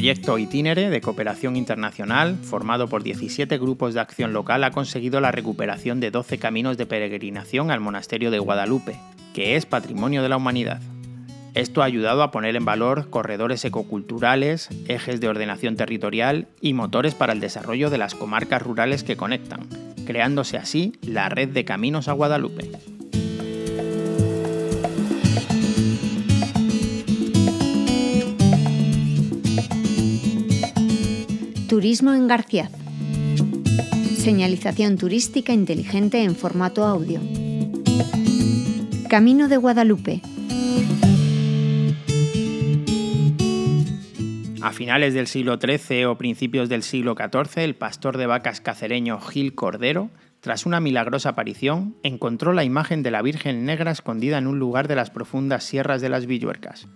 proyecto Itinere de cooperación internacional, formado por 17 grupos de acción local, ha conseguido la recuperación de 12 caminos de peregrinación al monasterio de Guadalupe, que es patrimonio de la humanidad. Esto ha ayudado a poner en valor corredores ecoculturales, ejes de ordenación territorial y motores para el desarrollo de las comarcas rurales que conectan, creándose así la red de caminos a Guadalupe. Turismo en García. Señalización turística inteligente en formato audio. Camino de Guadalupe. A finales del siglo XIII o principios del siglo XIV, el pastor de vacas cacereño Gil Cordero, tras una milagrosa aparición, encontró la imagen de la Virgen Negra escondida en un lugar de las profundas sierras de las Villuercas.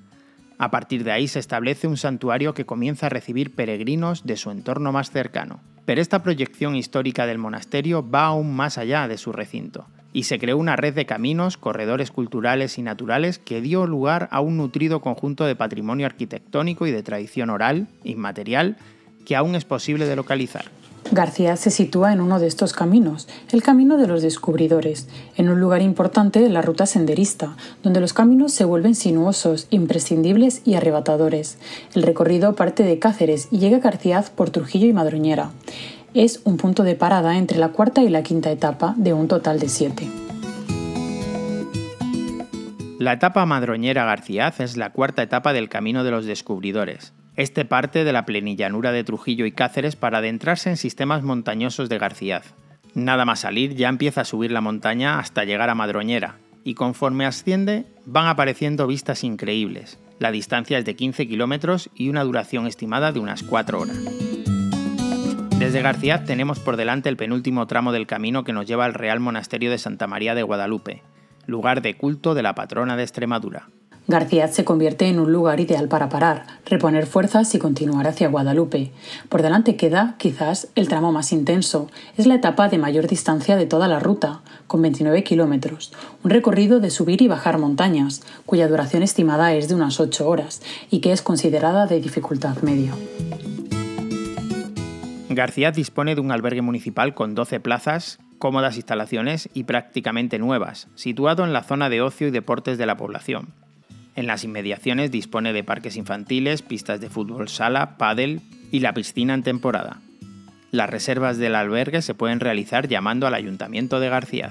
A partir de ahí se establece un santuario que comienza a recibir peregrinos de su entorno más cercano. Pero esta proyección histórica del monasterio va aún más allá de su recinto y se creó una red de caminos, corredores culturales y naturales que dio lugar a un nutrido conjunto de patrimonio arquitectónico y de tradición oral, inmaterial, que aún es posible de localizar. García se sitúa en uno de estos caminos, el Camino de los Descubridores, en un lugar importante de la ruta senderista, donde los caminos se vuelven sinuosos, imprescindibles y arrebatadores. El recorrido parte de Cáceres y llega a García por Trujillo y Madroñera es un punto de parada entre la cuarta y la quinta etapa de un total de siete. La etapa Madroñera Garciaz es la cuarta etapa del Camino de los Descubridores. Este parte de la plenillanura de Trujillo y Cáceres para adentrarse en sistemas montañosos de Garciaz. Nada más salir ya empieza a subir la montaña hasta llegar a Madroñera, y conforme asciende van apareciendo vistas increíbles. La distancia es de 15 kilómetros y una duración estimada de unas 4 horas. Desde García tenemos por delante el penúltimo tramo del camino que nos lleva al Real Monasterio de Santa María de Guadalupe, lugar de culto de la patrona de Extremadura. García se convierte en un lugar ideal para parar, reponer fuerzas y continuar hacia Guadalupe. Por delante queda, quizás, el tramo más intenso. Es la etapa de mayor distancia de toda la ruta, con 29 kilómetros. Un recorrido de subir y bajar montañas, cuya duración estimada es de unas 8 horas y que es considerada de dificultad media. García dispone de un albergue municipal con 12 plazas, cómodas instalaciones y prácticamente nuevas, situado en la zona de ocio y deportes de la población. En las inmediaciones dispone de parques infantiles, pistas de fútbol sala, pádel y la piscina en temporada. Las reservas del albergue se pueden realizar llamando al Ayuntamiento de García.